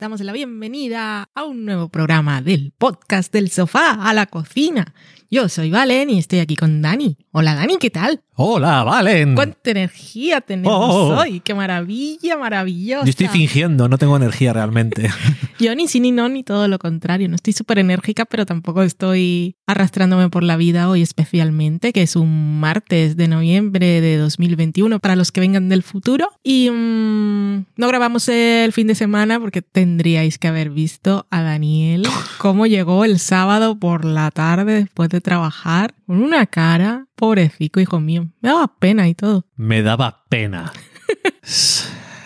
Damos la bienvenida a un nuevo programa del podcast del sofá a la cocina. Yo soy Valen y estoy aquí con Dani. Hola Dani, ¿qué tal? Hola, Valen. ¿Cuánta energía tenemos Oh. hoy? ¡Qué maravilla, maravillosa! Yo estoy fingiendo, no tengo energía realmente. Yo ni sí ni no, ni todo lo contrario. No estoy súper enérgica, pero tampoco estoy arrastrándome por la vida hoy especialmente, que es un martes de noviembre de 2021 para los que vengan del futuro. Y mm, no grabamos el fin de semana porque tendríais que haber visto a Daniel cómo llegó el sábado por la tarde después de trabajar con una cara, pobrecito, hijo mío. Me daba pena y todo. Me daba pena.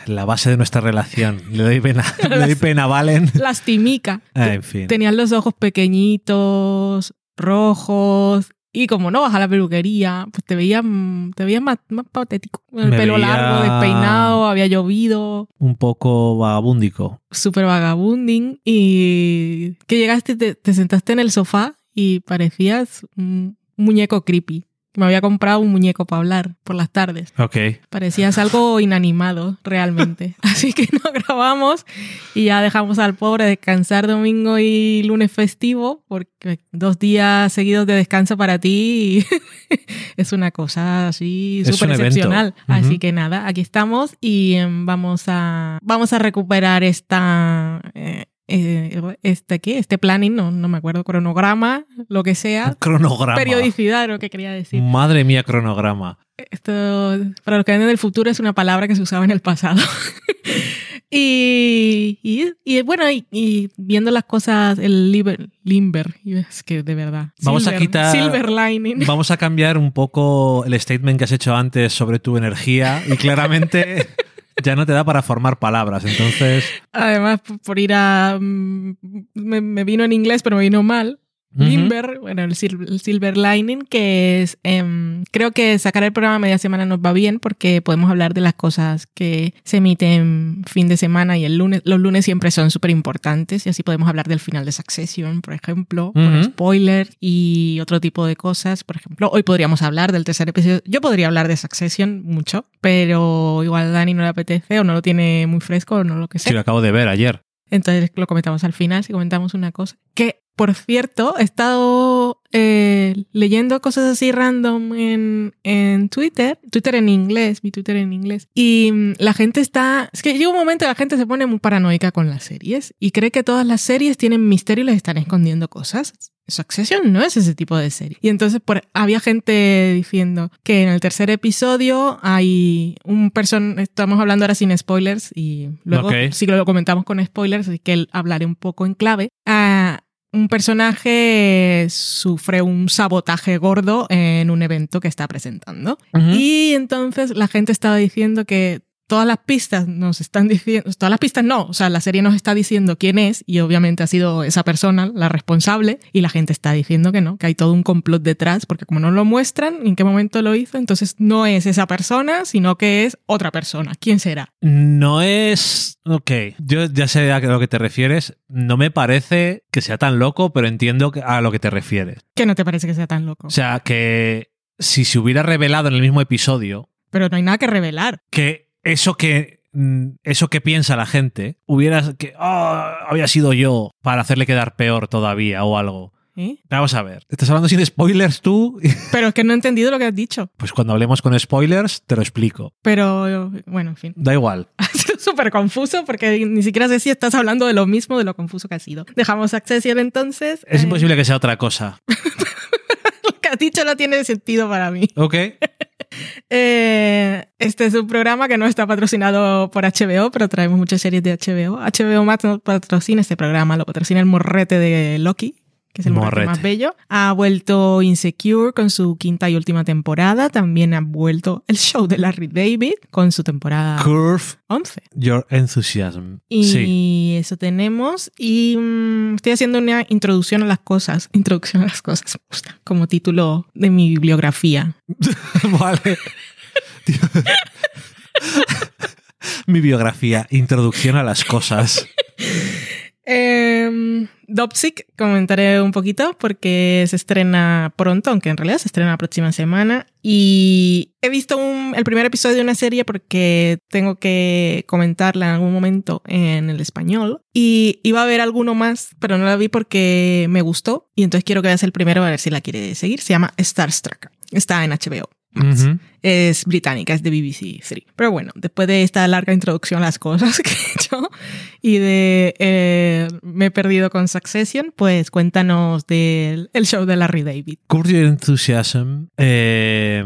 La base de nuestra relación. Le doy pena, le doy pena Valen. Lastimica. Ah, en fin. Tenían los ojos pequeñitos, rojos. Y como no vas a la peluquería, pues te veías, te veías más, más patético. El Me pelo veía- largo, despeinado, había llovido, Un poco vagabúndico. súper vagabunding. Y que llegaste, y te, te sentaste en el sofá y parecías un muñeco creepy. Me había comprado un muñeco para hablar por las tardes. Ok. Parecías algo inanimado, realmente. Así que no grabamos y ya dejamos al pobre descansar domingo y lunes festivo, porque dos días seguidos de descanso para ti es una cosa así súper excepcional. Así que nada, aquí estamos y em, vamos a, vamos a recuperar esta... eh, eh, este qué este planning no, no me acuerdo cronograma lo que sea Cronograma. periodicidad lo que quería decir Madre mía, cronograma. esto, para los que vienen del futuro, es una palabra que se usaba en el pasado. y, y, y bueno, y, y viendo las cosas, el liber, limber, es que de verdad. Vamos a quitar- Silver lining. Vamos a cambiar un poco el statement que has hecho antes sobre tu energía y claramente ya no te da para formar palabras. Entonces, Además, por- ir a. mm, Me, me vino en inglés, pero me vino mal. Limber, bueno, el, sil- el silver lining, que es, em, creo que sacar el programa media semana nos va bien porque podemos hablar de las cosas que se emiten fin de semana y el lunes. Los lunes siempre son súper importantes y así podemos hablar del final de Succession, por ejemplo, con Ujú. spoiler y otro tipo de cosas. Por ejemplo, hoy podríamos hablar del tercer episodio. Yo podría hablar de Succession mucho, pero igual a Dani no le apetece o no lo tiene muy fresco o no lo que sea. si lo acabo de ver ayer. Entonces lo comentamos al final, si comentamos una cosa. Que, por cierto, he estado eh, leyendo cosas así random en, en Twitter, Twitter en inglés, mi Twitter en inglés. Y mm, la gente está... Es que llega un momento que la gente se pone muy paranoica con las series y cree que todas las series tienen misterio y les están escondiendo cosas. Succession no es ese tipo de serie. Y entonces por, había gente diciendo que en el tercer episodio hay un person estamos hablando ahora sin spoilers y luego Ok. sí que lo comentamos con spoilers, así que hablaré un poco en clave. Ah, un personaje sufre un sabotaje gordo en un evento que está presentando. Y entonces la gente estaba diciendo que todas las pistas nos están diciendo, todas las pistas no, o sea, la serie nos está diciendo quién es y obviamente ha sido esa persona la responsable y la gente está diciendo que no, que hay todo un complot detrás porque como no lo muestran en qué momento lo hizo, entonces no es esa persona, sino que es otra persona. ¿Quién será? No es. Ok, yo ya sé a lo que te refieres. No me parece que sea tan loco, pero entiendo a lo que te refieres. ¿Qué no te parece que sea tan loco? O sea, que si se hubiera revelado en el mismo episodio Pero no hay nada que revelar. que eso que. mm, Eso que piensa la gente hubiera que "Ah, había sido yo para hacerle quedar peor todavía o algo. ¿eh? Vamos a ver. ¿Estás hablando sin spoilers tú? Pero es que no he entendido lo que has dicho. Pues cuando hablemos con spoilers te lo explico. Pero bueno, en fin. Da igual. Ha sido súper confuso porque ni siquiera sé si estás hablando de lo mismo de lo confuso que ha sido. Dejamos Accession entonces. Es Eh, imposible que sea otra cosa. Lo que has dicho no tiene sentido para mí. ¿Ok? Eh, este es un programa que no está patrocinado por HBO, pero traemos muchas series de HBO. HBO Max no patrocina este programa, lo patrocina el morrete de Loki, que es el morrete, Morrete. más bello. Ha vuelto Insecure con su quinta y última temporada. También ha vuelto el show de Larry David con su temporada Curve 11. your enthusiasm. Y Sí. eso tenemos. Y mm, estoy haciendo una introducción a las cosas. Introducción a las cosas. Como título de mi bibliografía. vale. Mi biografía, introducción a las cosas. Eh, comentaré un poquito porque se estrena pronto, aunque en realidad se estrena la próxima semana. Y he visto el primer episodio de una serie porque tengo que comentarla en algún momento en el español. Y iba a ver alguno más, pero no la vi porque me gustó. Y entonces quiero que veas el primero a ver si la quiere seguir. Se llama Starstruck. Está en HBO. Es británica, es de BBC 3. Pero bueno, después de esta larga introducción a las cosas que he hecho y de eh, me he perdido con Succession, pues cuéntanos del el show de Larry David. Curb Your Enthusiasm, eh,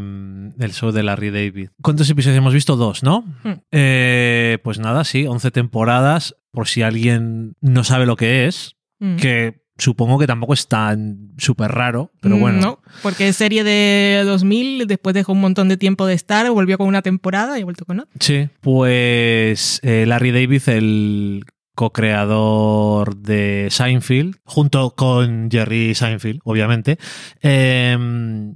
el show de Larry David. ¿Cuántos episodios hemos visto? Dos, ¿no? Hmm. Eh, pues nada, sí, 11 temporadas, por si alguien no sabe lo que es, Mm. que supongo que tampoco es tan súper raro, pero Mm, bueno. No, porque es serie de 2000, después dejó un montón de tiempo de estar, volvió con una temporada y ha vuelto con otra. Sí, pues eh, Larry David, el co-creador de Seinfeld, junto con Jerry Seinfeld, obviamente, eh,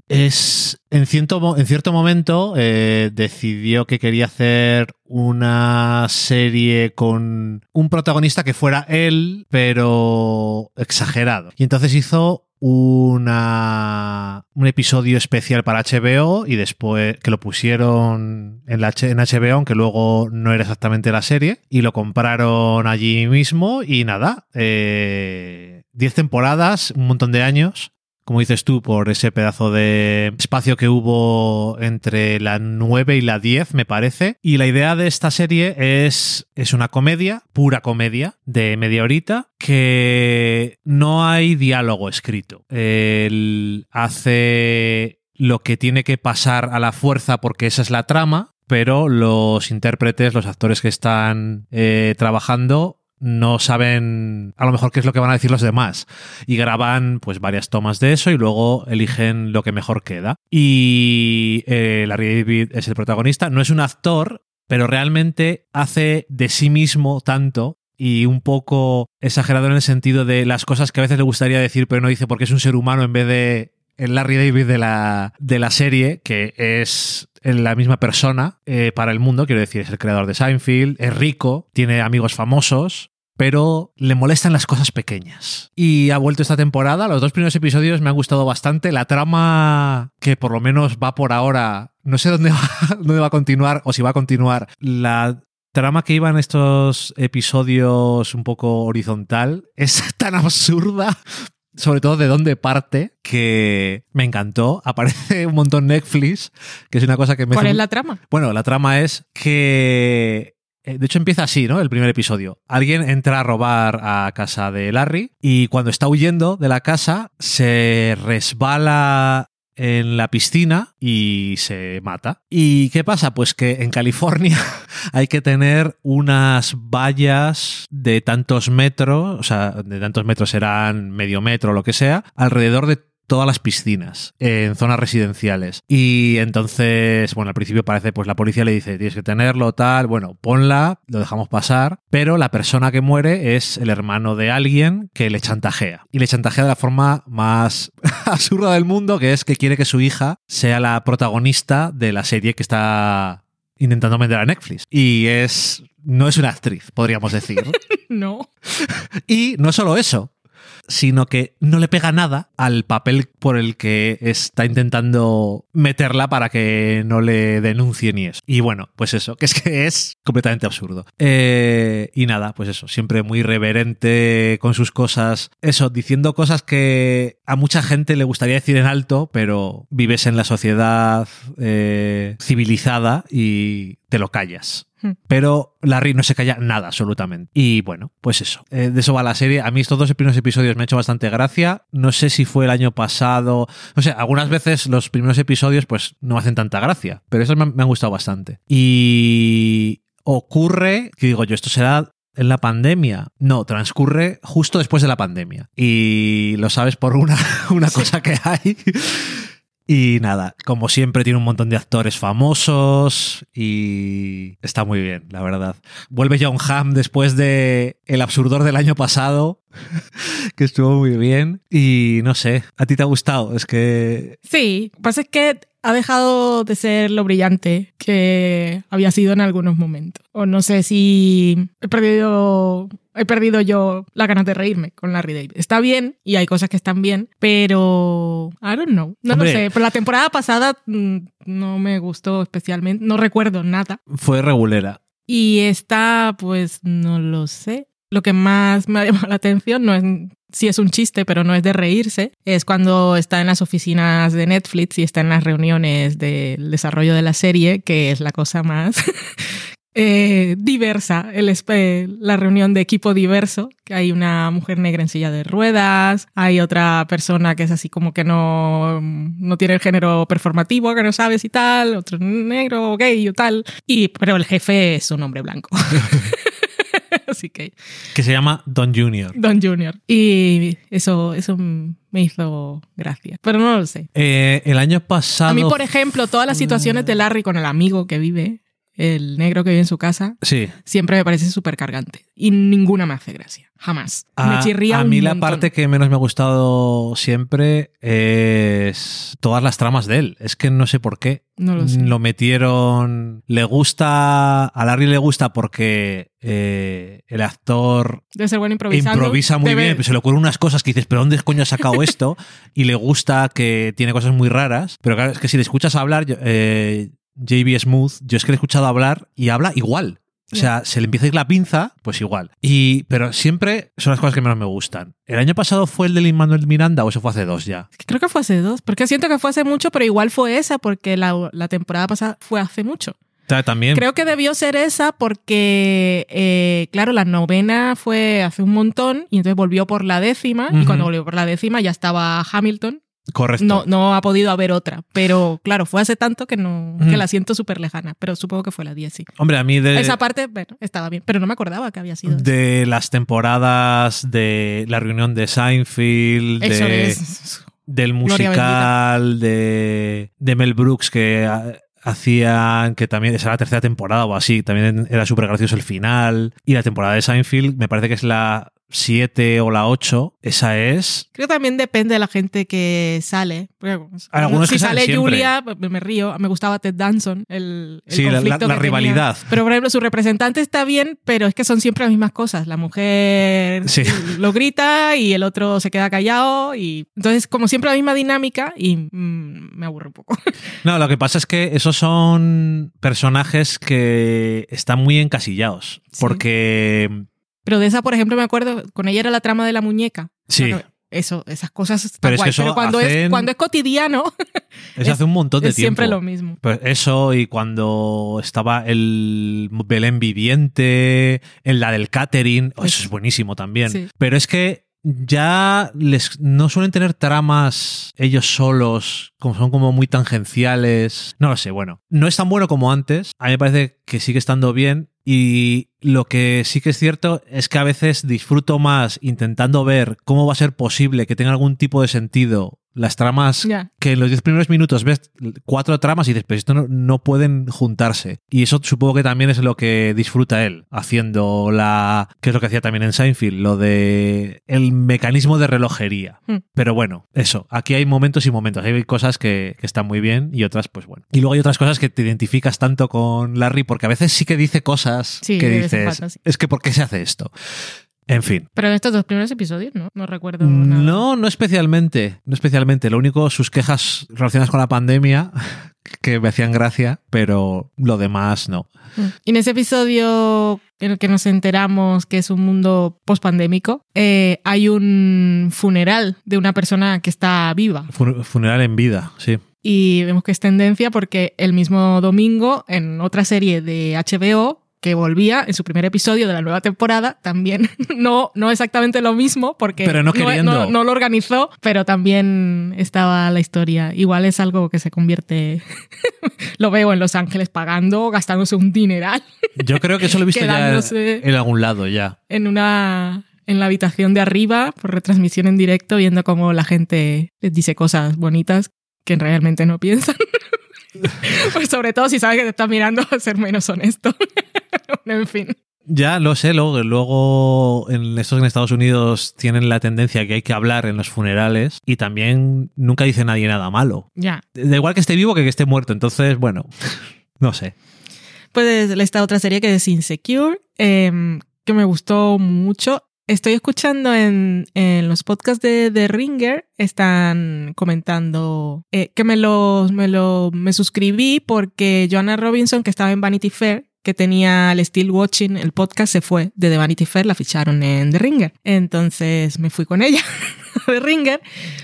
es en cierto, en cierto momento eh, decidió que quería hacer una serie con un protagonista que fuera él, pero exagerado. Y entonces hizo una, un episodio especial para HBO y después que lo pusieron en, la, en HBO, aunque luego no era exactamente la serie, y lo compraron allí mismo y nada, eh, 10 temporadas, un montón de años. Como dices tú, por ese pedazo de espacio que hubo entre la 9 y la 10, me parece. Y la idea de esta serie es, es una comedia, pura comedia, de media horita, que no hay diálogo escrito. Él hace lo que tiene que pasar a la fuerza porque esa es la trama, pero los intérpretes, los actores que están eh, trabajando, no saben a lo mejor qué es lo que van a decir los demás. Y graban pues varias tomas de eso y luego eligen lo que mejor queda. Y eh, Larry David es el protagonista. No es un actor pero realmente hace de sí mismo tanto y un poco exagerado en el sentido de las cosas que a veces le gustaría decir pero no dice porque es un ser humano en vez de el Larry David de la, de la serie, que es la misma persona eh, para el mundo, quiero decir, es el creador de Seinfeld, es rico, tiene amigos famosos, pero le molestan las cosas pequeñas. Y ha vuelto esta temporada, los dos primeros episodios me han gustado bastante, la trama que por lo menos va por ahora, no sé dónde va, dónde va a continuar o si va a continuar, la trama que iba en estos episodios un poco horizontal es tan absurda sobre todo de dónde parte, que me encantó. Aparece un montón Netflix, que es una cosa que me... ¿Cuál hace es la trama? Bueno, la trama es que... eh, De hecho, empieza así, ¿no? El primer episodio. Alguien entra a robar a casa de Larry y cuando está huyendo de la casa se resbala en la piscina y se mata. ¿Y qué pasa? Pues que en California hay que tener unas vallas de tantos metros, o sea, de tantos metros serán medio metro lo que sea, alrededor de todas las piscinas en zonas residenciales. Y entonces, bueno, al principio parece, pues la policía le dice, tienes que tenerlo, tal, bueno, ponla, lo dejamos pasar, pero la persona que muere es el hermano de alguien que le chantajea. Y le chantajea de la forma más absurda del mundo, que es que quiere que su hija sea la protagonista de la serie que está intentando vender a Netflix. Y es... No es una actriz, podríamos decir. No. Y no solo eso, sino que no le pega nada al papel por el que está intentando meterla para que no le denuncie ni eso. Y bueno, pues eso, que es que es completamente absurdo. Eh, y nada, pues eso, siempre muy reverente con sus cosas. Eso, diciendo cosas que a mucha gente le gustaría decir en alto, pero vives en la sociedad eh, civilizada y te lo callas. Pero Larry no se calla nada, absolutamente. Y bueno, pues eso. Eh, de eso va la serie. A mí estos dos primeros episodios me han hecho bastante gracia. No sé si fue el año pasado. No sé, algunas veces los primeros episodios pues no me hacen tanta gracia. Pero esos me han, me han gustado bastante. Y ocurre, que digo yo, esto será en la pandemia. No, transcurre justo después de la pandemia. Y lo sabes por una, una cosa que hay. Y nada, como siempre tiene un montón de actores famosos y está muy bien, la verdad. Vuelve John Hamm después de El Absurdor del año pasado que estuvo muy bien. Y no sé, ¿a ti te ha gustado? Es que. Sí, pasa es que ha dejado de ser lo brillante que había sido en algunos momentos. O no sé si he perdido, he perdido yo la ganas de reírme con Larry David. Está bien y hay cosas que están bien, pero I don't know. No lo sé. Pero la temporada pasada mm, no me gustó especialmente. No recuerdo nada. Fue regulera. Y esta, pues no lo sé. Lo que más me ha llamado la atención no es si es un chiste, pero no es de reírse, es cuando está en las oficinas de Netflix y está en las reuniones del desarrollo de la serie, que es la cosa más eh, diversa, el, espe- la reunión de equipo diverso, que hay una mujer negra en silla de ruedas, hay otra persona que es así como que no, no tiene el género performativo, que no sabes y tal, otro negro, gay o tal, y, pero el jefe es un hombre blanco. Así que, Que se llama Don Junior. Don Junior. Y eso, eso me hizo gracia. Pero no lo sé. Eh, el año pasado. A mí, por ejemplo, todas las situaciones de Larry con el amigo que vive, el negro que vive en su casa, Sí. siempre me parece súper cargante. Y ninguna me hace gracia. Jamás. me chirría a un mí la parte que menos me ha gustado siempre es todas las tramas de él. Es que no sé por qué. No lo sé. metieron. Le gusta. A Larry le gusta porque eh, el actor Debe ser bueno improvisando. improvisa muy Debe- bien. Se le ocurren unas cosas que dices, ¿pero dónde coño ha sacado esto? y le gusta que tiene cosas muy raras. Pero claro, es que si le escuchas hablar, yo- eh, JB Smooth, yo es que le he escuchado hablar y habla igual. O sea, se le empieza a ir la pinza, pues igual. Y, pero siempre son las cosas que menos me gustan. ¿El año pasado fue el de Lin Manuel Miranda o eso fue hace dos ya? Creo que fue hace dos. Porque siento que fue hace mucho, pero igual fue esa, porque la, la temporada pasada fue hace mucho. También. Creo que debió ser esa porque, eh, claro, la novena fue hace un montón y entonces volvió por la décima y cuando volvió por la décima ya estaba Hamilton. Correcto. No, no ha podido haber otra, pero claro, fue hace tanto que no que la siento súper lejana, pero supongo que fue la 10, sí. Hombre, a mí de, Esa parte, bueno, estaba bien, pero no me acordaba que había sido. de las temporadas de la reunión de Seinfeld, Eso de, es. del musical de, de Mel Brooks que ha- hacían, que también es la tercera temporada o así, también era súper gracioso el final. Y la temporada de Seinfeld, me parece que es la 7 o la 8, esa es... Creo que también depende de la gente que sale. Algunos si que sale siempre. Julia, me, me río. Me gustaba Ted Danson, el, el Sí, la- la- conflicto la que tenía. rivalidad. Pero, por ejemplo, su representante está bien, pero es que son siempre las mismas cosas. La mujer Sí. lo grita y el otro se queda callado. y Entonces, como siempre, la misma dinámica y mm, me aburre un poco. No, lo que pasa es que esos son personajes que están muy encasillados. Sí. Porque... Pero de esa, por ejemplo, me acuerdo, con ella era la trama de la muñeca. Sí. Bueno, eso, esas cosas están Pero es que guay. eso Pero cuando, es, cuando es cotidiano, Eso Es- hace un montón de es tiempo. siempre lo mismo. Eso, y cuando estaba el Belén viviente, en la del catering, oh, eso es buenísimo también. Sí. Pero es que ya les no suelen tener tramas ellos solos, como son como muy tangenciales. No lo sé, bueno. No es tan bueno como antes. A mí me parece que sigue estando bien. Y lo que sí que es cierto es que a veces disfruto más intentando ver cómo va a ser posible que tenga algún tipo de sentido las tramas que en los 10 primeros minutos ves cuatro tramas y dices, pero esto no, no pueden juntarse. Y eso supongo que también es lo que disfruta él, haciendo la. que es lo que hacía también en Seinfeld, lo de. el mecanismo de relojería. Hmm. Pero bueno, eso. Aquí hay momentos y momentos. Hay cosas que, que están muy bien y otras, pues bueno. Y luego hay otras cosas que te identificas tanto con Larry, porque a veces sí que dice cosas Sí, que dices, sí. es que ¿por qué se hace esto? En fin. Pero en estos dos primeros episodios, ¿no? No recuerdo nada. No, no especialmente. No especialmente. Lo único, sus quejas relacionadas con la pandemia, que me hacían gracia, pero lo demás no. Mm. Y en ese episodio en el que nos enteramos que es un mundo pospandémico, eh, hay un funeral de una persona que está viva. Fu- Funeral en vida, sí. Y vemos que es tendencia porque el mismo domingo, en otra serie de HBO, que volvía en su primer episodio de la nueva temporada, también no, no exactamente lo mismo, porque Pero no queriendo. no, no lo organizó, pero también estaba la historia. Igual es algo que se convierte, lo veo en Los Ángeles pagando, gastándose un dineral Yo creo que eso lo he visto ya en algún lado ya. en una en la habitación de arriba por retransmisión en directo viendo cómo la gente les dice cosas bonitas que realmente no piensan. pues sobre todo si sabes que te están mirando, ser menos honesto. en fin. Ya lo sé, luego, luego en estos en Estados Unidos tienen la tendencia que hay que hablar en los funerales y también nunca dice nadie nada malo. Ya. Da igual que esté vivo que que esté muerto, entonces, bueno, no sé. Pues esta otra serie que es Insecure, em, que me gustó mucho. Estoy escuchando en, en los podcasts de, The Ringer, están comentando eh, que me los, me lo, me suscribí porque Joanna Robinson, que estaba en Vanity Fair, que tenía el Still Watching, el podcast, se fue de The Vanity Fair, la ficharon en The Ringer. Entonces me fui con ella The Ringer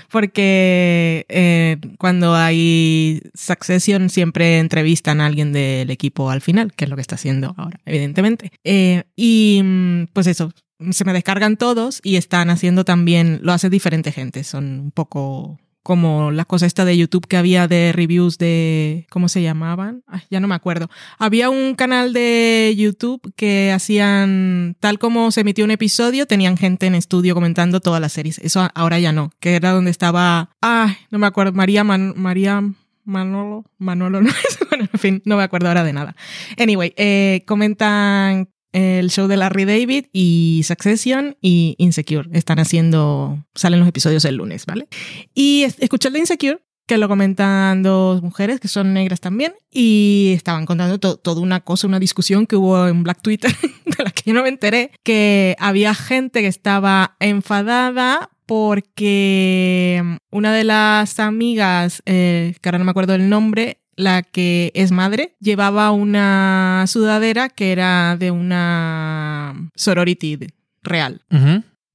porque eh, cuando hay Succession siempre entrevistan a alguien del equipo al final, que es lo que está haciendo ahora, evidentemente. Eh, y mm, pues eso, se me descargan todos y están haciendo también, lo hace diferente gente, son un poco como la cosa esta de YouTube que había de reviews de, ¿cómo se llamaban? ya no me acuerdo. Había un canal de YouTube que hacían, tal como se emitió un episodio, tenían gente en estudio comentando todas las series. Eso ahora ya no, que era donde estaba, ay, no me acuerdo, María, María Manolo, Manolo, no bueno, en fin, no me acuerdo ahora de nada. Anyway, eh, comentan el show de Larry David y Succession y Insecure. Están haciendo, salen los episodios el lunes, ¿vale? Y escuché el de Insecure, que lo comentan dos mujeres que son negras también, y estaban contando toda una cosa, una discusión que hubo en Black Twitter, de la que yo no me enteré, que había gente que estaba enfadada porque una de las amigas, eh, que ahora no me acuerdo el nombre, la que es madre, llevaba una sudadera que era de una sorority real.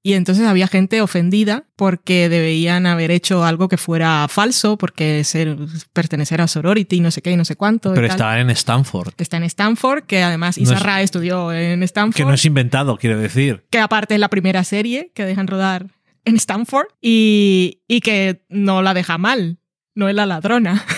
Y entonces había gente ofendida porque debían haber hecho algo que fuera falso, porque ser, pertenecer a sorority y no sé qué y no sé cuánto. Pero está en Stanford. Que está en Stanford, que además Isarra estudió en Stanford. Que no es inventado, quiero decir. Que aparte es la primera serie que dejan rodar en Stanford y, y que no la deja mal, no es la ladrona.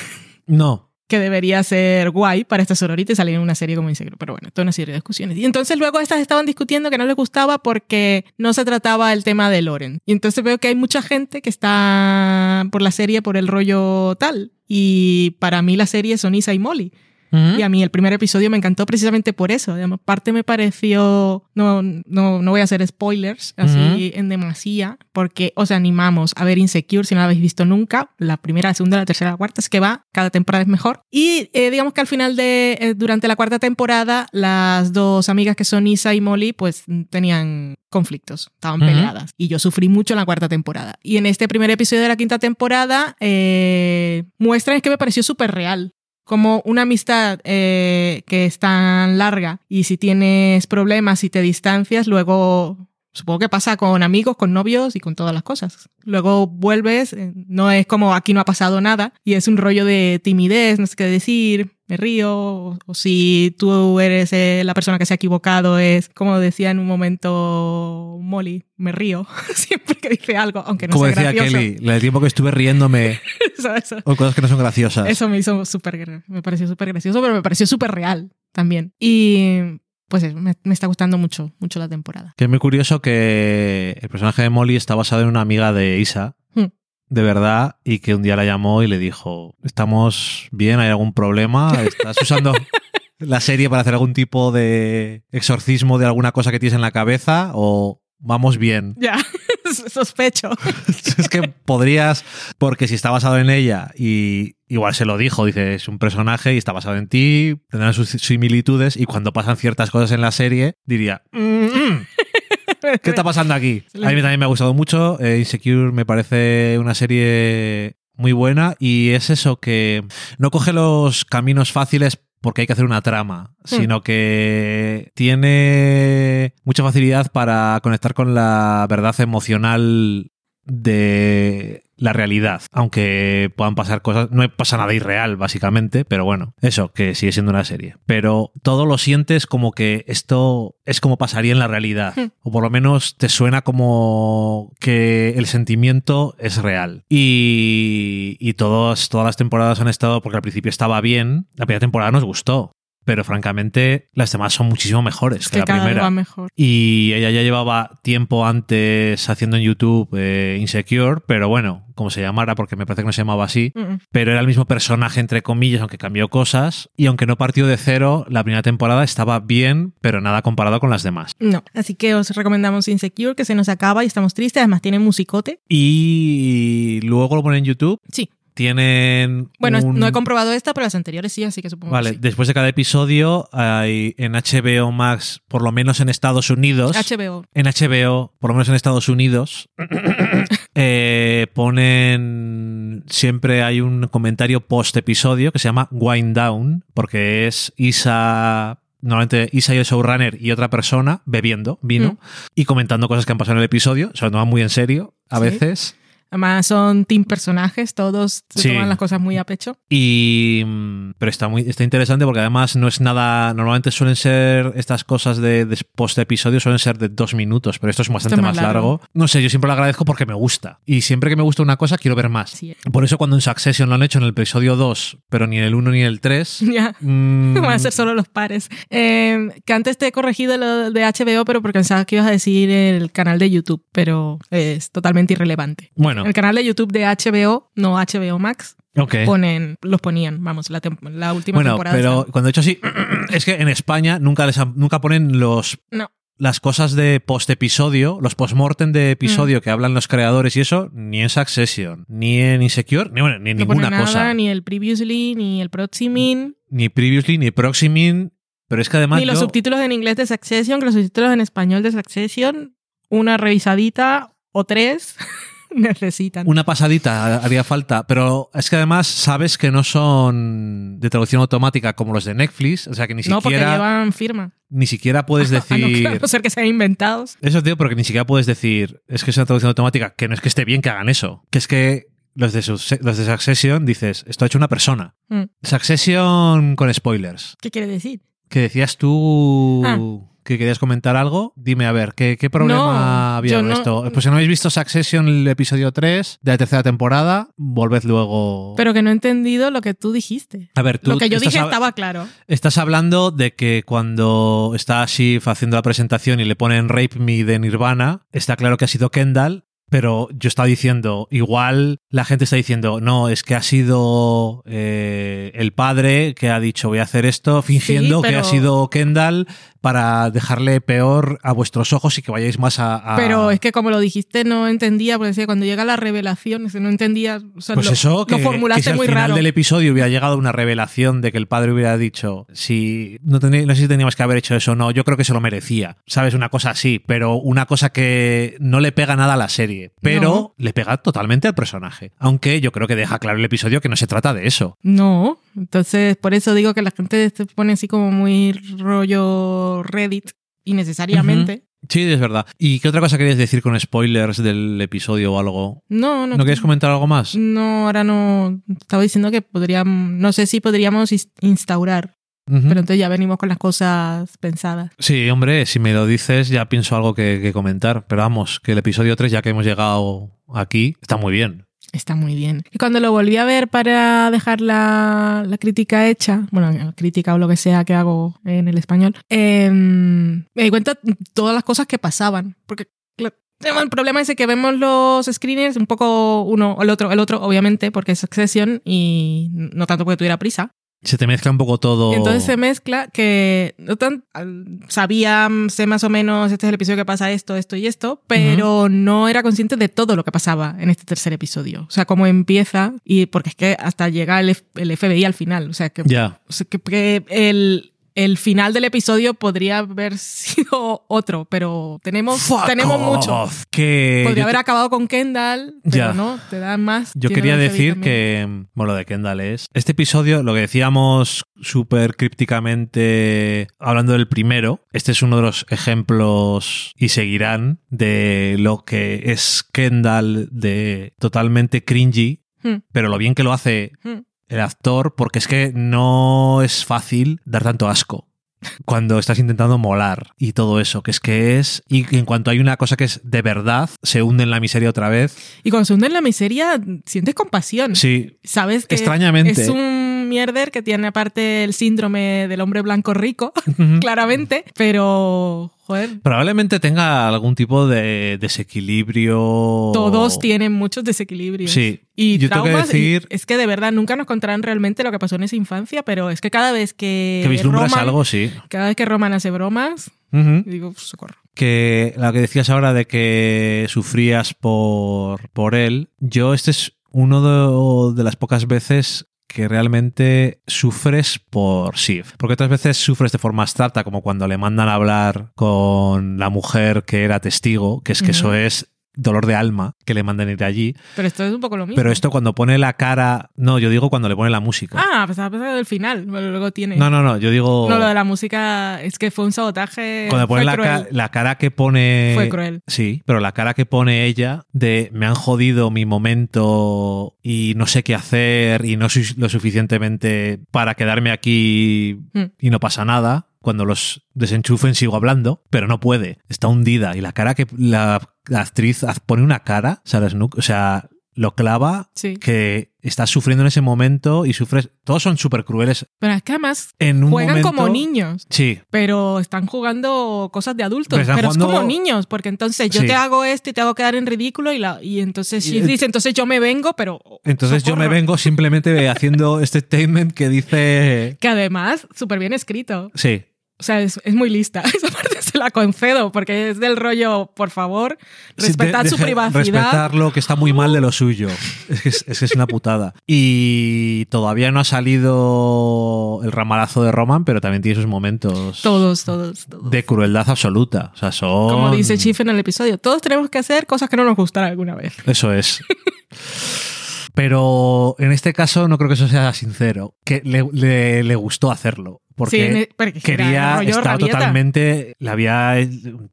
No que debería ser guay para esta sororita y salir en una serie como Inseguro. Pero bueno, toda una serie de discusiones. Y entonces luego estas estaban discutiendo que no les gustaba porque no se trataba el tema de Loren. Y entonces veo que hay mucha gente que está por la serie por el rollo tal. Y para mí la serie son Isa y Molly. Y a mí el primer episodio me encantó precisamente por eso. Además, parte me pareció, no, no, no voy a hacer spoilers así en demasía, porque os animamos a ver Insecure si no la habéis visto nunca. La primera, la segunda, la tercera, la cuarta, es que va, cada temporada es mejor. Y eh, digamos que al final de, eh, durante la cuarta temporada, las dos amigas que son Isa y Molly, pues tenían conflictos, estaban peleadas. Y yo sufrí mucho en la cuarta temporada. Y en este primer episodio de la quinta temporada, eh, muestran que me pareció súper real como una amistad eh, que es tan larga y si tienes problemas y te distancias, luego supongo que pasa con amigos, con novios y con todas las cosas. Luego vuelves, eh, no es como aquí no ha pasado nada y es un rollo de timidez, no sé qué decir, me río, o, si tú eres eh, la persona que se ha equivocado, es como decía en un momento Molly, me río siempre que dice algo, aunque no como sea decía Kelly, el tiempo que estuve riéndome o cosas que no son graciosas. Eso me hizo súper, me pareció súper gracioso, pero me pareció súper real también. Y pues me, está gustando mucho, mucho la temporada. Que es muy curioso que el personaje de Molly está basado en una amiga de Isa, hmm. de verdad, y que un día la llamó y le dijo, ¿estamos bien? ¿Hay algún problema? ¿Estás usando la serie para hacer algún tipo de exorcismo de alguna cosa que tienes en la cabeza? ¿O vamos bien? Ya. sospecho. es que podrías, porque si está basado en ella y igual se lo dijo, dice, es un personaje y está basado en ti, tendrán sus similitudes y cuando pasan ciertas cosas en la serie, diría, mm, mm, ¿qué está pasando aquí? A mí también me ha gustado mucho, eh, Insecure me parece una serie muy buena y es eso que no coge los caminos fáciles porque hay que hacer una trama, hmm. sino que tiene mucha facilidad para conectar con la verdad emocional de la realidad, aunque puedan pasar cosas, no pasa nada irreal básicamente, pero bueno, eso, que sigue siendo una serie. Pero todo lo sientes como que esto es como pasaría en la realidad, hmm. o por lo menos te suena como que el sentimiento es real. Y, y todas, todas las temporadas han estado, porque al principio estaba bien, la primera temporada nos gustó, pero francamente las demás son muchísimo mejores que, que la cada vez primera. va mejor. Y ella ya llevaba tiempo antes haciendo en YouTube eh, Insecure, pero bueno, como se llamara, porque me parece que no se llamaba así, pero era el mismo personaje, entre comillas, aunque cambió cosas, y aunque no partió de cero, la primera temporada estaba bien, pero nada comparado con las demás. No, así que os recomendamos Insecure, que se nos acaba y estamos tristes. Además, tiene musicote. Y luego lo ponen en YouTube, Sí. Tienen... Bueno, un- no he comprobado esta, pero las anteriores sí, así que supongo Vale, que sí. después de cada episodio hay en HBO Max, por lo menos en Estados Unidos, HBO. en HBO, por lo menos en Estados Unidos, eh, ponen siempre hay un comentario post episodio que se llama Wind Down, porque es Isa. Normalmente Isa y el showrunner y otra persona bebiendo vino Mm. y comentando cosas que han pasado en el episodio. Se lo toman muy en serio a Sí. veces. Además, son team personajes, todos se Sí. toman las cosas muy a pecho. Y, mm, pero está muy está interesante porque además no es nada. Normalmente suelen ser estas cosas de, de post episodio, suelen ser de dos minutos, pero esto es bastante es más más largo. largo. No sé, yo siempre lo agradezco porque me gusta. Y siempre que me gusta una cosa, quiero ver más. Sí. Por eso cuando en Succession lo han hecho en el episodio 2, pero ni en el 1 ni en el 3. Ya. Van a ser solo los pares. Eh, que antes te he corregido lo de HBO, pero porque pensaba que ibas a decir el canal de YouTube, pero es totalmente irrelevante. Bueno, El canal de YouTube de HBO, no HBO Max, ok. ponen, los ponían, vamos, la, la última Bueno, temporada. pero está- cuando he hecho así, es que en España nunca, les nunca ponen los No, las cosas de post-episodio, los post-mortem de Mm. episodio que hablan los creadores y eso, ni en Succession, ni en Insecure, ni, bueno, ni en no ninguna nada, cosa. ni el previously, ni el proximin, Ni previously, ni proximin. Pero es que además. ni los yo- subtítulos en inglés de Succession, que los subtítulos en español de Succession, una revisadita o tres necesitan. Una pasadita haría falta, pero es que además sabes que no son de traducción automática como los de Netflix, o sea que ni no, porque siquiera, llevan firma. ni siquiera puedes A no, decir. a no ser que sean inventados. Eso tío, porque ni siquiera puedes decir, es que es una traducción automática, que no es que esté bien que hagan eso, que es que los de, los de Succession dices, esto ha hecho una persona. Mm. Succession con spoilers. ¿Qué quiere decir? Que decías tú Ah. Que querías comentar algo. Dime, a ver, ¿qué, qué problema No, había con no- esto? Pues si no habéis visto Succession el episodio 3 de la tercera temporada, volved luego. Pero que no he entendido lo que tú dijiste. a ver, tú Lo que yo dije estaba claro. Estás hablando de que cuando está Shiv haciendo la presentación y le ponen Rape Me de Nirvana, está claro que ha sido Kendall, pero yo estaba diciendo, igual la gente está diciendo, no, es que ha sido eh, el padre que ha dicho voy a hacer esto, fingiendo que pero- ha sido Kendall para dejarle peor a vuestros ojos y que vayáis más a... a- Pero es que como lo dijiste no entendía, porque decía, cuando llega la revelación, que no entendía, o sea, Pues lo, eso, que, lo que formulaste si al muy final raro. del episodio hubiera llegado una revelación de que el padre hubiera dicho, si no, tendría- no sé si teníamos que haber hecho eso o no, yo creo que se lo merecía. ¿Sabes? Una cosa así, pero una cosa que no le pega nada a la serie, pero le pega totalmente al personaje. Aunque yo creo que deja claro el episodio que no se trata de eso. No, entonces por eso digo que la gente se pone así como muy rollo Reddit innecesariamente. Sí, es verdad. ¿Y qué otra cosa querías decir con spoilers del episodio o algo? No, no. ¿No quieres comentar algo más? No, ahora no. Estaba diciendo que podríamos, no sé si podríamos instaurar, pero entonces ya venimos con las cosas pensadas. Sí, hombre, si me lo dices ya pienso algo que, que comentar. Pero vamos, que el episodio 3, ya que hemos llegado aquí, está muy bien. Está muy bien. Y cuando lo volví a ver para dejar la, la crítica hecha, bueno, crítica o lo que sea que hago en el español, eh, me di cuenta todas las cosas que pasaban. Porque el problema es que vemos los screeners un poco uno o el otro, el otro obviamente porque es Succession y no tanto porque tuviera prisa. Se te mezcla un poco todo. Entonces se mezcla que no tan, sabía, mm, sé más o menos, este es el episodio que pasa esto, esto y esto, pero no era consciente de todo lo que pasaba en este tercer episodio. O sea, cómo empieza, y porque es que hasta llega el, el FBI al final. O sea, que, Ya. o sea, que, que el, el final del episodio podría haber sido otro, pero tenemos, Fuck tenemos off. mucho. Que Podría haber acabado con Kendall, pero Ya. no, te dan más. yo quería decir que, bueno, lo de Kendall es. Este episodio, lo que decíamos súper crípticamente, hablando del primero, este es uno de los ejemplos y seguirán de lo que es Kendall de totalmente cringy, Hmm, pero lo bien que lo hace hmm. El actor, porque es que no es fácil dar tanto asco cuando estás intentando molar y todo eso, que es que es, y en cuanto hay una cosa que es de verdad, se hunde en la miseria otra vez. Y cuando se hunde en la miseria, sientes compasión. Sí, Sabes que Extrañamente. es un un mierder que tiene aparte el síndrome del hombre blanco rico, claramente, pero, joder, Probablemente tenga algún tipo de desequilibrio. todos tienen muchos desequilibrios. Sí. Y Yo tengo que traumas, y decir- es que de verdad nunca nos contarán realmente lo que pasó en esa infancia, pero es que cada vez que, Que vislumbras Roman, algo, sí. cada vez que Roman hace bromas, digo, "Uf, socorro. que lo que decías ahora de que sufrías por, por él, yo este es uno de, de las pocas veces que realmente sufres por Shiv. Porque otras veces sufres de forma abstracta, como cuando le mandan a hablar con la mujer que era testigo, que es que eso es dolor de alma, que le mandan ir allí. Pero esto es un poco lo mismo. Pero esto cuando pone la cara... No, yo digo cuando le pone la música. Ah, pues a pesar del final, luego tiene... no, no, no, yo digo... No, lo de la música es que fue un sabotaje. Cuando pone la, ca- la cara que pone. Fue cruel. Sí, pero la cara que pone ella de me han jodido mi momento y no sé qué hacer y no soy lo suficientemente para quedarme aquí Mm. y no pasa nada. Cuando los desenchufen sigo hablando, pero no puede. Está hundida y la cara que la, la actriz pone una cara, Sarah Snook, o sea, lo clava Sí. que estás sufriendo en ese momento y sufres. Todos son súper crueles. Pero es que además En un juegan momento- como niños. Sí, Pero están jugando cosas de adultos. Pero es como niños, porque entonces yo Sí. te hago esto y te hago quedar en ridículo y, la, y entonces Y- dice, entonces yo me vengo, pero... Entonces yo me vengo simplemente haciendo este statement que dice... Que además, súper bien escrito. Sí, O sea, es, es muy lista. Esa parte se la concedo, porque es del rollo, por favor, respetad Sí, de- su privacidad. Respetar lo que está muy mal de lo suyo. Es que es, es que es una putada. Y todavía no ha salido el ramalazo de Roman, pero también tiene sus momentos Todos, todos, todos. de crueldad absoluta. O sea, son... Como dice Chief en el episodio, todos tenemos que hacer cosas que no nos gustarán alguna vez. Eso es. Pero en este caso no creo que eso sea sincero. Que le, le- le gustó hacerlo. Porque Sí, quería rabieta. totalmente le había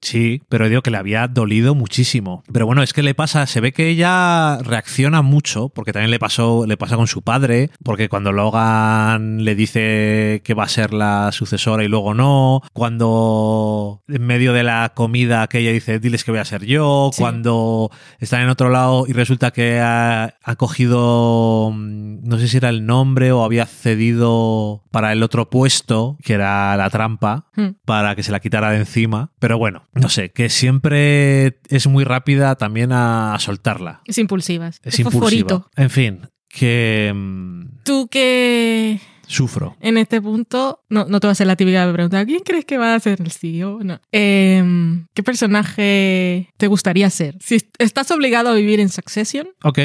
sí pero digo que le había dolido muchísimo pero bueno es que le pasa se ve que ella reacciona mucho porque también le pasó le pasa con su padre porque cuando Logan le dice que va a ser la sucesora y luego no cuando en medio de la comida que ella dice diles que voy a ser yo Sí. cuando están en otro lado y resulta que ha, ha cogido mm, no sé si era el nombre o había cedido para el otro puesto que era la trampa Hmm. para que se la quitara de encima pero bueno no sé que siempre es muy rápida también a soltarla Es impulsivas. es, Es, impulsiva fosforito. en fin que mm, Tú que sufro en este punto, no, no te voy a hacer la típica pregunta, ¿quién crees que va a ser el CEO? No. Em, ¿Qué personaje te gustaría ser? Si estás obligado a vivir en Succession ok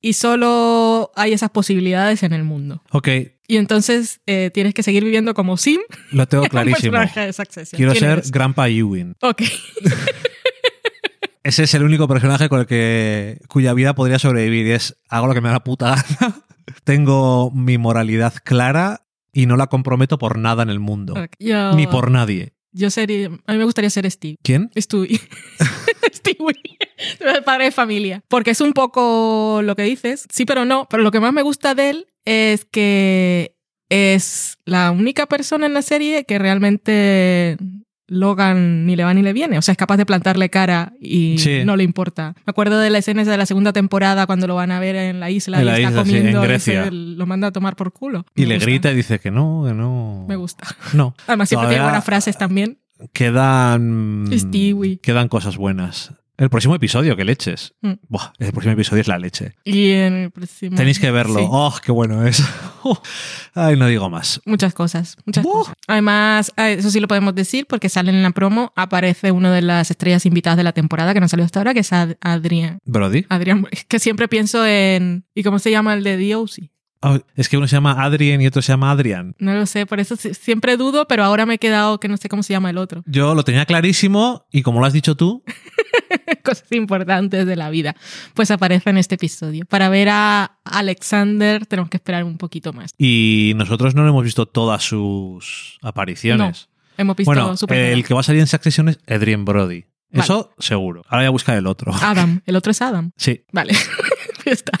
y solo hay esas posibilidades en el mundo. ok Y entonces eh, tienes que seguir viviendo como Sim, lo tengo clarísimo quiero ¿Quién ser? Grandpa Ewing Ok. Ese es el único personaje con el que cuya vida podría sobrevivir. y Es hago lo que me da la puta gana. Tengo mi moralidad clara y no la comprometo por nada en el mundo. Yo, Ni por nadie. Yo sería... A mí me gustaría ser Steve. ¿Quién? Stewie. Stewie. El padre de familia. Porque es un poco lo que dices. Sí, pero no. Pero lo que más me gusta de él es que es la única persona en la serie que realmente Logan ni le va ni le viene. O sea, es capaz de plantarle cara y Sí. no le importa. Me acuerdo de la escena de la segunda temporada cuando lo van a ver en la isla En y está isla, sí, comiendo en y se lo manda a tomar por culo. Y le gusta. grita y dice que no, que no. Me gusta. No. Además, siempre tiene Todavía buenas frases también. Quedan. Stewie. Quedan cosas buenas. El próximo episodio, que leches. Mm. Buah, el próximo episodio es la leche. Y en el próximo... Tenéis que verlo. Sí. ¡Oh, qué bueno es! Ay, no digo más. Muchas cosas, muchas cosas. Además, eh, eso sí lo podemos decir porque sale en la promo, aparece una de las estrellas invitadas de la temporada que no salió hasta ahora, que es Ad- Adrián. Brody. Adrián, es que siempre pienso en... ¿Y cómo se llama el de DOC? Ah, es que uno se llama Adrien y otro se llama Adrian. No lo sé, por eso si- siempre dudo, pero ahora me he quedado que no sé cómo se llama el otro. Yo lo tenía clarísimo y como lo has dicho tú, Cosas importantes de la vida. Pues aparece en este episodio. Para ver a Alexander tenemos que esperar un poquito más. y nosotros no hemos visto todas sus apariciones. Hemos visto bueno, el que va a salir en Succession es Adrien Brody. Vale. Eso seguro. Ahora voy a buscar el otro. Adam, el otro es Adam. Sí. Vale, está.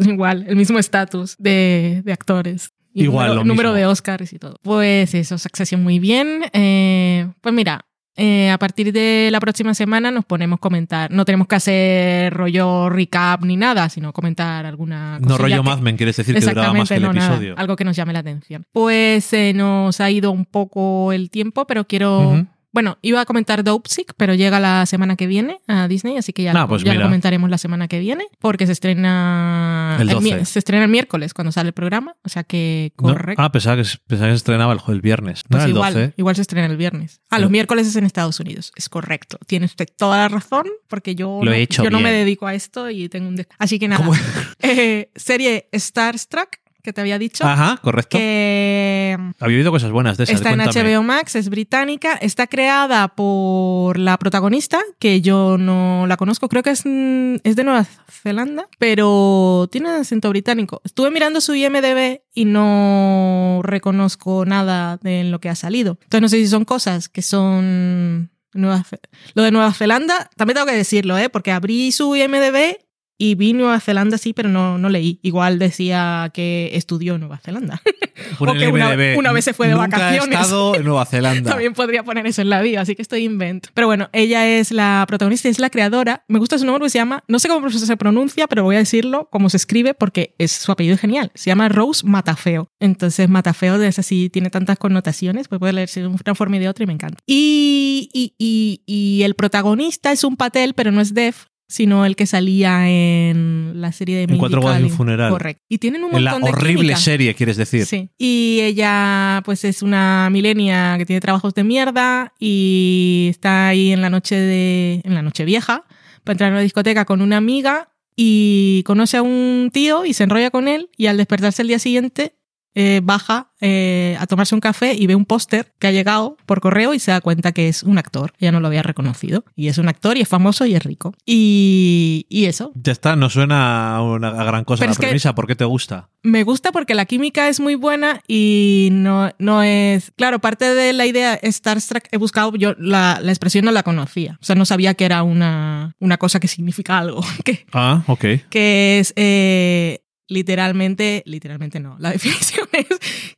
Igual, el mismo estatus de, de actores. Y Igual, número, lo número mismo. de Oscars y todo. Pues eso, Succession muy bien. Eh, pues mira, eh, a partir de la próxima semana nos ponemos a comentar. No tenemos que hacer rollo recap ni nada, sino comentar alguna cosa. No rollo Mad Men, quieres decir que duraba más que el no, nada, episodio. algo que nos llame la atención. Pues se nos ha ido un poco el tiempo, pero quiero. Bueno, iba a comentar Dopesick, pero llega la semana que viene a Disney, así que ya, Ah, lo- pues ya lo comentaremos la semana que viene, porque se estrena El 12. mi- se estrena el miércoles cuando sale el programa, o sea que No, correcto. Ah, pensaba que, pensaba que se estrenaba el, el viernes. Pues el igual, 12. igual se estrena el viernes. Ah, los miércoles es en Estados Unidos. Es correcto. Tiene usted toda la razón, porque yo, Lo no, he hecho yo no me dedico a esto y tengo un... Así que nada. Eh, serie Starstruck, que te había dicho, Ajá, correcto. que Había oído cosas buenas de esas. está en. HBO Max, es británica, está creada por la protagonista, que yo no la conozco, creo que es, mm, es de Nueva Zelanda, pero tiene acento británico. Estuve mirando su IMDB y no reconozco nada de lo que ha salido. Entonces no sé si son cosas que son... Nueva lo de Nueva Zelanda, también tengo que decirlo, ¿eh? porque abrí su IMDB y vi Nueva Zelanda, sí, pero no, no leí. Igual decía que estudió en Nueva Zelanda. O que una- vez se fue de Nunca vacaciones. he estado en Nueva Zelanda. También podría poner eso en la bio, así que estoy invento. Pero bueno, ella es la protagonista, es la creadora. Me gusta su nombre, se llama, no sé cómo se pronuncia, pero voy a decirlo como se escribe porque es su apellido es genial. Se llama Rose Matafeo. Entonces, Matafeo es así, tiene tantas connotaciones, pues puede leerse de una forma y de otra y me encanta. Y, y, y, y el protagonista es un patel, pero no es Def, sino el que salía en la serie de En Mindy Cuatro bodas y un Kaling. funeral. Correcto. Y tienen un En la montón de horrible química. serie, quieres decir. Sí. Y ella, pues, es una milenia que tiene trabajos de mierda y está ahí en la noche de. en la noche vieja para entrar a una discoteca con una amiga y conoce a un tío y se enrolla con él y al despertarse el día siguiente eh, baja eh, a tomarse un café y ve un póster que ha llegado por correo y se da cuenta que es un actor. Ella no lo había reconocido. Y es un actor y es famoso y es rico. Y, y eso, Ya está, no suena a una gran cosa Pero la premisa. ¿Por qué te gusta? Me gusta porque la química es muy buena y no, no es... Claro, parte de la idea Starstruck he buscado, yo la, la expresión no la conocía. O sea, no sabía que era una, una cosa que significa algo. Que, Ah, ok. que es eh, literalmente, literalmente no, la definición es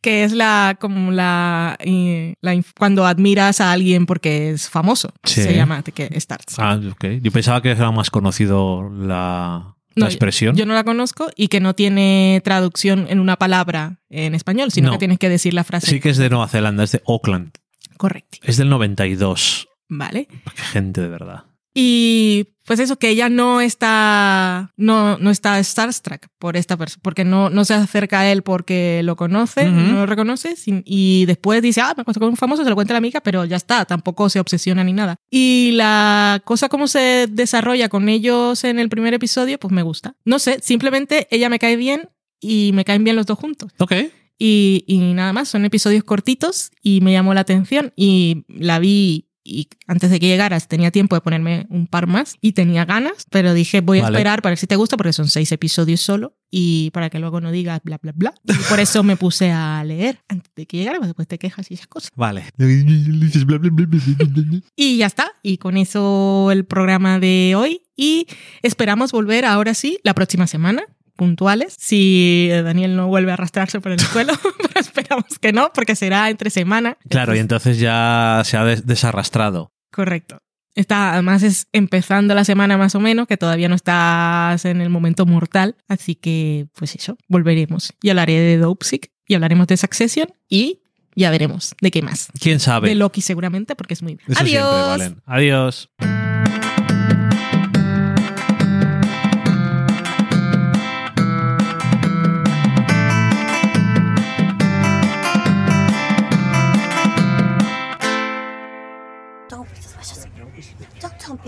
que es la, como la, eh, la cuando admiras a alguien porque es famoso. Sí. Se llama que Starstruck. Ah, ok. Yo pensaba que era más conocido la, No, la expresión. Yo no la conozco y que no tiene traducción en una palabra en español, sino No. que tienes que decir la frase. Sí que es de Nueva Zelanda, es de Auckland. Correcto. Es del 92. Vale. Gente de verdad. Y pues eso, que ella no está, no, no está starstruck por esta persona, porque no, no se acerca a él porque lo conoce, no lo reconoce, sin- y después dice, ah, me acuesto con un famoso, se lo cuenta a la amiga, pero ya está, tampoco se obsesiona ni nada. Y la cosa como se desarrolla con ellos en el primer episodio, pues me gusta. No sé, simplemente ella me cae bien y me caen bien los dos juntos. Ok. Y, y nada más, son episodios cortitos y me llamó la atención y la vi y antes de que llegaras tenía tiempo de ponerme un par más y tenía ganas, pero dije voy a Vale. esperar para ver si te gusta porque son seis episodios solo y para que luego no digas bla bla bla. Y por eso me puse a leer antes de que llegara, pues después te quejas y esas cosas. Vale. Y ya está, y con eso el programa de hoy y esperamos volver ahora sí la próxima semana puntuales si Daniel no vuelve a arrastrarse por el suelo, pero esperamos que no porque será entre semana. Claro, y entonces ya se ha des- desarrastrado. Correcto. Está, además es empezando la semana más o menos, que todavía no estás en el momento mortal, así que pues eso, volveremos. Y hablaré de Dopesick y hablaremos de Succession y ya veremos de qué más. ¿Quién sabe? De Loki seguramente porque es muy... Eso Adiós. siempre. Adiós.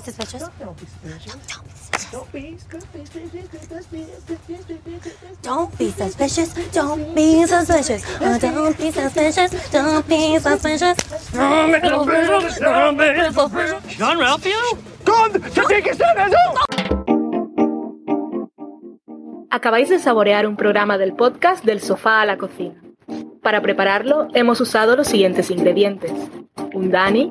Don't, don't be suspicious. Don't, don't be suspicious. Don't be suspicious. Don't be suspicious. Don't be suspicious. Don't be suspicious. Don't be suspicious. Don't be suspicious. John Ralphio? Acabáis de saborear un programa del podcast Del Sofá a la Cocina. Para prepararlo hemos usado los siguientes ingredientes. Un Dani,